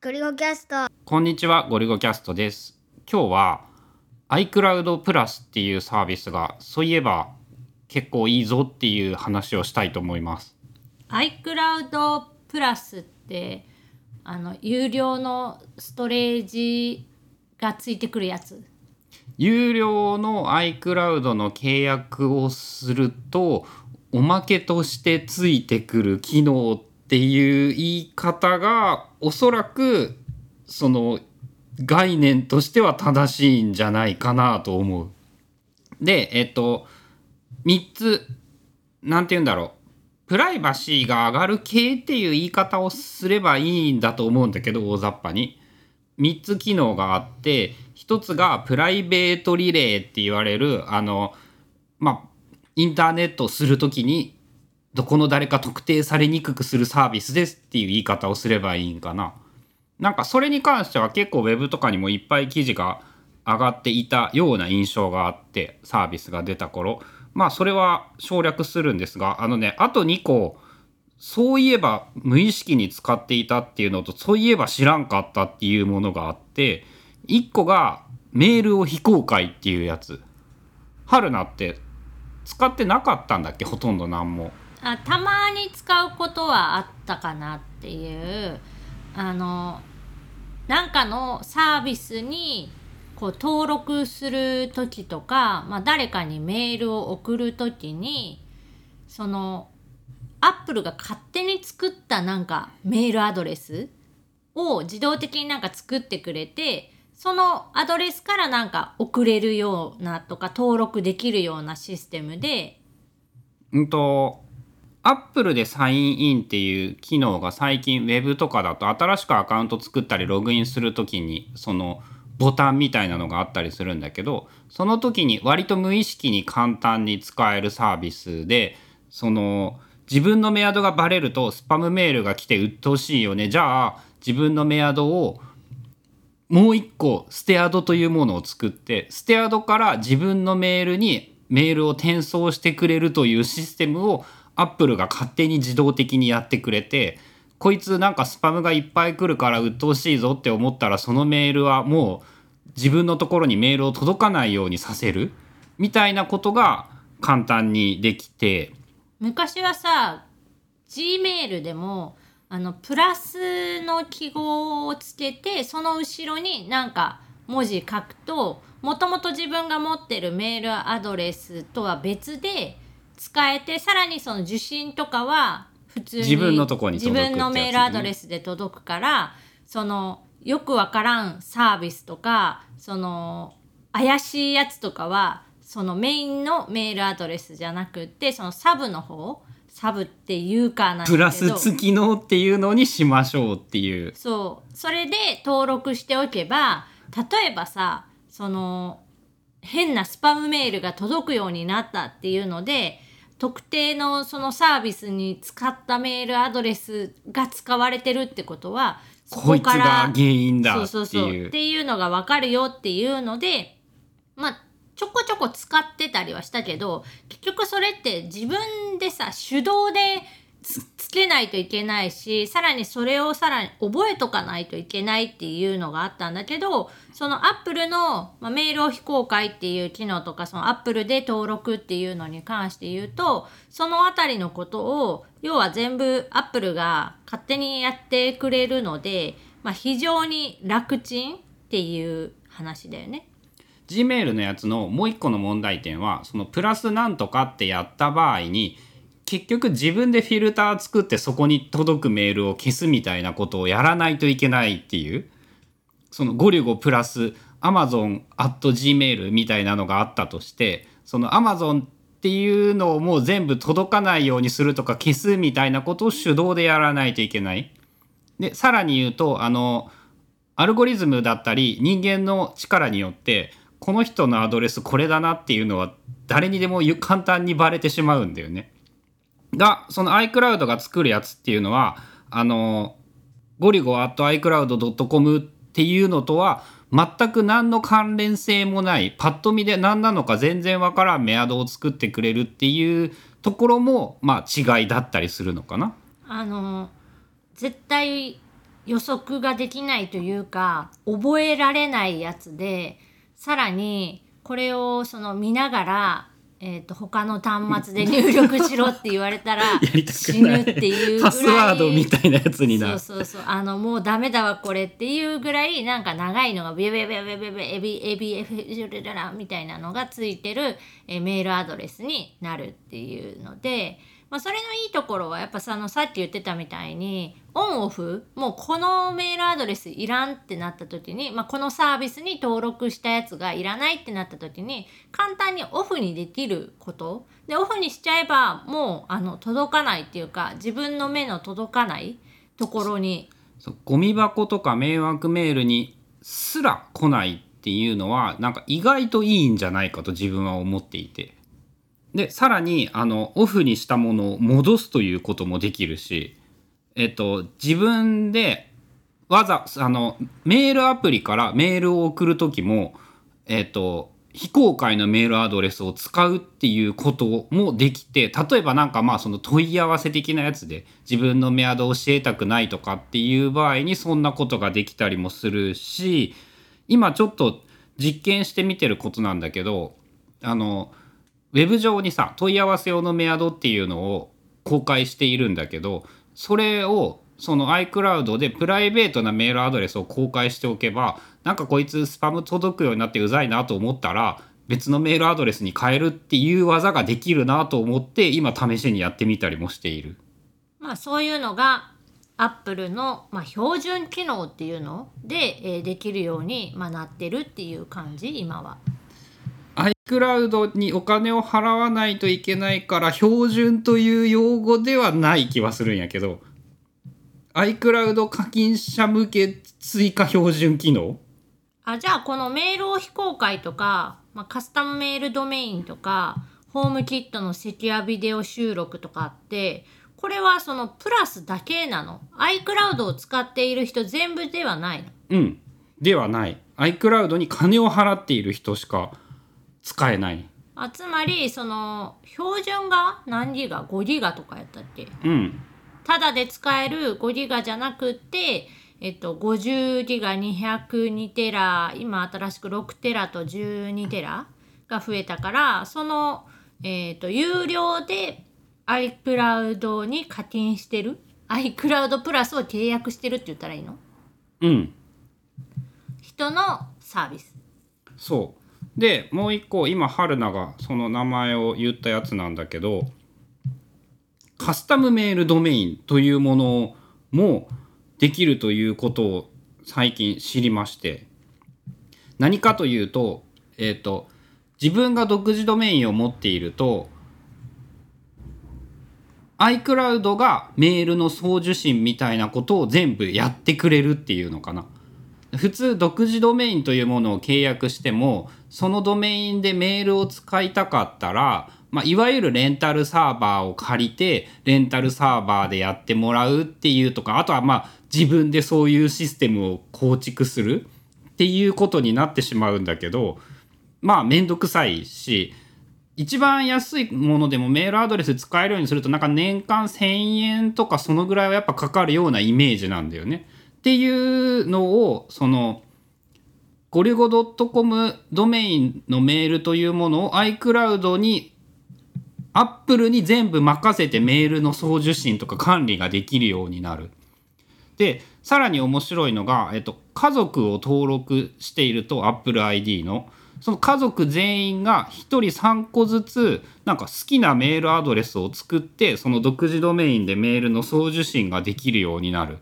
ゴリゴキャストこんにちは、ゴリゴキャストです。今日は iCloud プラスっていうサービスがそういえば結構いいぞっていう話をしたいと思います。iCloud プラスってあの有料のストレージがついてくるやつ有料の iCloud の契約をするとおまけとしてついてくる機能っていう言い方がおそらくその概念としては正しいんじゃないかなと思う。でえっと3つなんて言うんだろうプライバシーが上がる系っていう言い方をすればいいんだと思うんだけど大雑把に。3つ機能があって1つがプライベートリレーって言われるあのまあインターネットをする時にどこの誰か特定されにくくするサービスですっていう言い方をすればいいんかな。なんかそれに関しては結構ウェブとかにもいっぱい記事が上がっていたような印象があってサービスが出た頃。まあそれは省略するんですがあのねあと2個そういえば無意識に使っていたっていうのとそういえば知らんかったっていうものがあって1個がメールを非公開っていうやつ。春菜って使ってなかったんだっけ？ほとんど何も。あたまに使うことはあったかなっていう。あのなんかのサービスにこう登録する時とか、まあ、誰かにメールを送る時にそのアップルが勝手に作ったなんかメールアドレスを自動的になんか作ってくれてそのアドレスからなんか送れるようなとか登録できるようなシステムで。うんとアップルでサインインっていう機能が最近ウェブとかだと新しくアカウント作ったりログインする時にそのボタンみたいなのがあったりするんだけどその時に割と無意識に簡単に使えるサービスでその自分のメアドがバレるとスパムメールが来て鬱陶しいよね。じゃあ自分のメアドをもう一個ステアドというものを作ってステアドから自分のメールにメールを転送してくれるというシステムをアップルが勝手に自動的にやってくれてこいつなんかスパムがいっぱい来るから鬱陶しいぞって思ったらそのメールはもう自分のところにメールを届かないようにさせるみたいなことが簡単にできて。昔はさ G メールでもあのプラスの記号をつけてその後ろになんか文字書くともともと自分が持ってるメールアドレスとは別で使えてさらにその受信とかは普通に自分のとこに自分のメールアドレスで届くからそのよくわからんサービスとかその怪しいやつとかはそのメインのメールアドレスじゃなくってそのサブの方サブっていうかなんプラス付きのっていうのにしましょうっていうそうそれで登録しておけば例えばさその変なスパムメールが届くようになったっていうので特定のそのサービスに使ったメールアドレスが使われてるってことはそこいつが原因だっていう。そうそうそう。っていうのが分かるよっていうのでまあちょこちょこ使ってたりはしたけど結局それって自分でさ手動でつけないといけないしさらにそれをさらに覚えとかないといけないっていうのがあったんだけどそのアップルの、まあ、メールを非公開っていう機能とかそのアップルで登録っていうのに関して言うとそのあたりのことを要は全部アップルが勝手にやってくれるので、まあ、非常に楽ちんっていう話だよね。Gmail のやつのもう一個の問題点はそのプラスなんとかってやった場合に結局自分でフィルター作ってそこに届くメールを消すみたいなことをやらないといけないっていうそのゴリゴプラス amazon.gmail みたいなのがあったとしてその Amazon っていうのをもう全部届かないようにするとか消すみたいなことを手動でやらないといけない。でさらに言うとあのアルゴリズムだったり人間の力によってこの人のアドレスこれだなっていうのは誰にでも簡単にバレてしまうんだよね。がその iCloud が作るやつっていうのはあのゴリゴ at iCloud.com っていうのとは全く何の関連性もないパッと見で何なのか全然わからんメアドを作ってくれるっていうところもまあ違いだったりするのかな。あの絶対予測ができないというか覚えられないやつでさらにこれをその見ながら、えー、と他の端末で入力しろって言われたら 死ぬっていうぐらいパスワードみたいなやつになる。そうそうそうあのもうダメだわこれっていうぐらいなんか長いのがビュビュビュビュビュビュエビエビエビジュルララみたいなのがついてるえーメールアドレスになるっていうので、まあ、それのいいところはやっぱさあのさっき言ってたみたいにオンオフもうこのメールアドレスいらんってなった時に、まあ、このサービスに登録したやつがいらないってなった時に簡単にオフにできること。でオフにしちゃえばもうあの届かないっていうか自分の目の届かないところに。そうゴミ箱とか迷惑メールにすら来ないっていうのはなんか意外といいんじゃないかと自分は思っていて。でさらにあのオフにしたものを戻すということもできるしえっと自分でわざあのメールアプリからメールを送る時もえっと非公開のメールアドレスを使うっていうこともできて例えばなんかまあその問い合わせ的なやつで自分のメアドを教えたくないとかっていう場合にそんなことができたりもするし今ちょっと実験してみてることなんだけどあのウェブ上にさ問い合わせ用のメアドっていうのを公開しているんだけどそれをその iCloud でプライベートなメールアドレスを公開しておけばなんかこいつスパム届くようになってうざいなと思ったら別のメールアドレスに変えるっていう技ができるなと思って今試しにやってみたりもしている。まあそういうのがアップルの、まあ、標準機能っていうので、えーできるように、まあ、なってるっていう感じ今は。iCloud にお金を払わないといけないから標準という用語ではない気はするんやけど iCloud 課金者向け追加標準機能？あじゃあこのメールを非公開とか、まあ、カスタムメールドメインとかホームキットのセキュアビデオ収録とかってこれはそのプラスだけなの？iCloud を使っている人全部ではないの？うん。ではない。iCloud に金を払っている人しか使えない。あつまりその標準が何ギガ？5ギガとかやったっけ？うん。ただで使える5ギガじゃなくって、えっと、50ギガ202テラ今新しく6テラと12テラが増えたからその、えっと、有料で iCloud に課金してる？iCloud プラスを契約してるって言ったらいいの？うん。人のサービス。そうでもう一個今春菜がその名前を言ったやつなんだけどカスタムメールドメインというものもできるということを最近知りまして何かというと,、えー、と自分が独自ドメインを持っていると iCloud がメールの送受信みたいなことを全部やってくれるっていうのかな。普通独自ドメインというものを契約してもそのドメインでメールを使いたかったら、まあ、いわゆるレンタルサーバーを借りてレンタルサーバーでやってもらうっていうとかあとはまあ自分でそういうシステムを構築するっていうことになってしまうんだけどまあ面倒くさいし一番安いものでもメールアドレス使えるようにするとなんか年間1,000円とかそのぐらいはやっぱかかるようなイメージなんだよね。っていうのをそのゴリゴ .com ドメインのメールというものを iCloud に Apple に全部任せてメールの送受信とか管理ができるようになる。でさらに面白いのが、えっと、家族を登録していると AppleID のその家族全員が1人3個ずつなんか好きなメールアドレスを作ってその独自ドメインでメールの送受信ができるようになる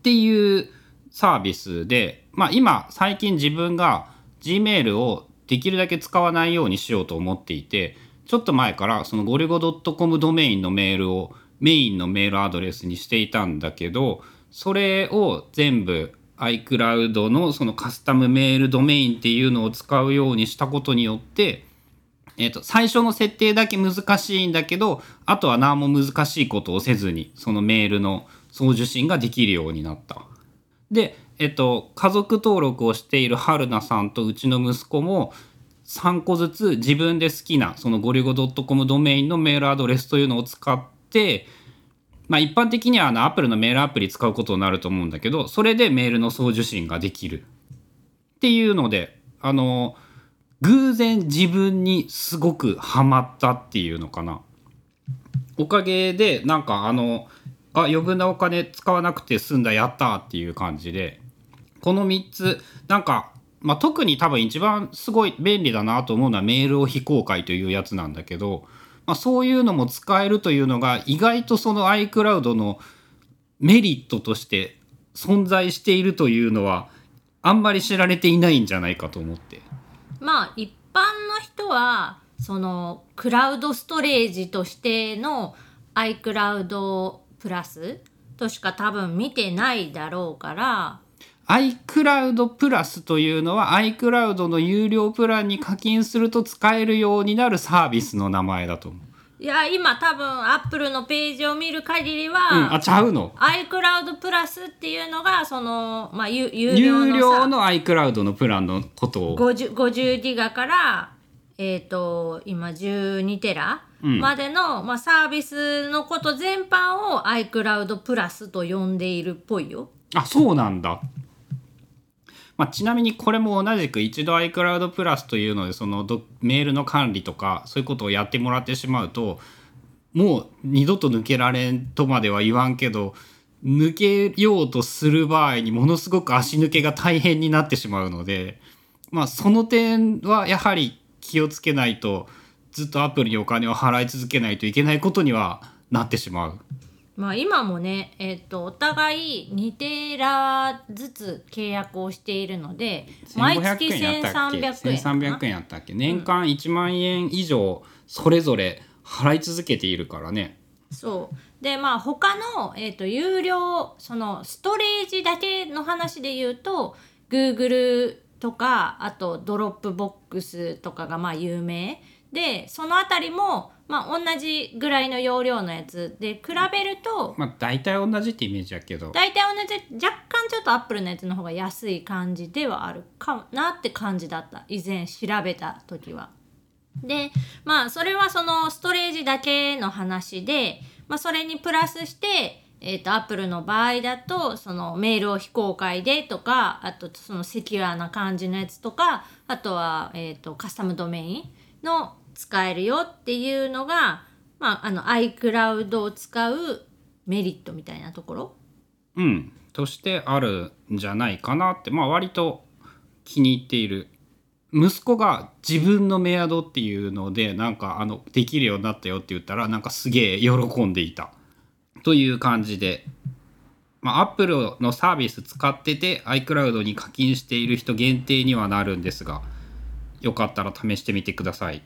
っていうサービスで、まあ、今最近自分が Gmail をできるだけ使わないようにしようと思っていてちょっと前からそのゴリゴ .com ドメインのメールをメインのメールアドレスにしていたんだけどそれを全部 iCloud のそのカスタムメールドメインっていうのを使うようにしたことによって、えー、と最初の設定だけ難しいんだけどあとは何も難しいことをせずにそのメールの送受信ができるようになった。で、えっと、家族登録をしている春菜さんとうちの息子も3個ずつ自分で好きなそのゴリゴ .com ドメインのメールアドレスというのを使ってまあ一般的にはあの Apple のメールアプリ使うことになると思うんだけどそれでメールの送受信ができるっていうのであの偶然自分にすごくハマったっていうのかなおかげでなんかあのあ余分なお金使わなくて済んだやったっていう感じでこの3つなんか、まあ、特に多分一番すごい便利だなと思うのはメールを非公開というやつなんだけど、まあ、そういうのも使えるというのが意外とその iCloud のメリットとして存在しているというのはあんまり知られていないんじゃないかと思って。まあ一般の人はそのクラウドストレージとしての iCloud プラスとしか多分見てないだろうから。iCloud プラスというのは iCloud の有料プランに課金すると使えるようになるサービスの名前だと思う。いや今多分 Apple のページを見る限りうん、は、あちゃうの？iCloud プラスっていうのがその、まあ、有有料のさ有料の iCloud のプランのことを。50, 50ギガから、えー、と今12テラうんまでの、まあ、サービスのこと全般を iCloud プラスと呼んでいるっぽいよ。あそうなんだ、まあ、ちなみにこれも同じく一度 iCloud プラスというのでそのどメールの管理とかそういうことをやってもらってしまうともう二度と抜けられんとまでは言わんけど抜けようとする場合にものすごく足抜けが大変になってしまうのでまあその点はやはり気をつけないとずっとアプリにお金を払い続けないといけないことにはなってしまう。まあ、今もね、えっとお互い2テラずつ契約をしているので毎月1500円やったっけ？1300円かな1300円やったっけ？年間1万円以上それぞれ払い続けているからね。そう。でまあ他の、えー、と有料そのストレージだけの話で言うと Google とかあと Dropbox とかがまあ有名でそのあたりも、まあ、同じぐらいの容量のやつで比べるとまあ大体同じってイメージやけど大体同じ若干ちょっとアップルのやつの方が安い感じではあるかなって感じだった以前調べた時は。でまあそれはそのストレージだけの話で、まあ、それにプラスしてえー、とアップルの場合だとそのメールを非公開でとかあとそのセキュアな感じのやつとかあとは、えー、とカスタムドメインの使えるよっていうのが、まあ、あの iCloud を使うメリットみたいなところ？うん。としてあるんじゃないかなって。まあ割と気に入っている。息子が自分のメアドっていうのでなんかあのできるようになったよって言ったらなんかすげえ喜んでいた。という感じでまあ、Apple のサービス使ってて iCloud に課金している人限定にはなるんですがよかったら試してみてください。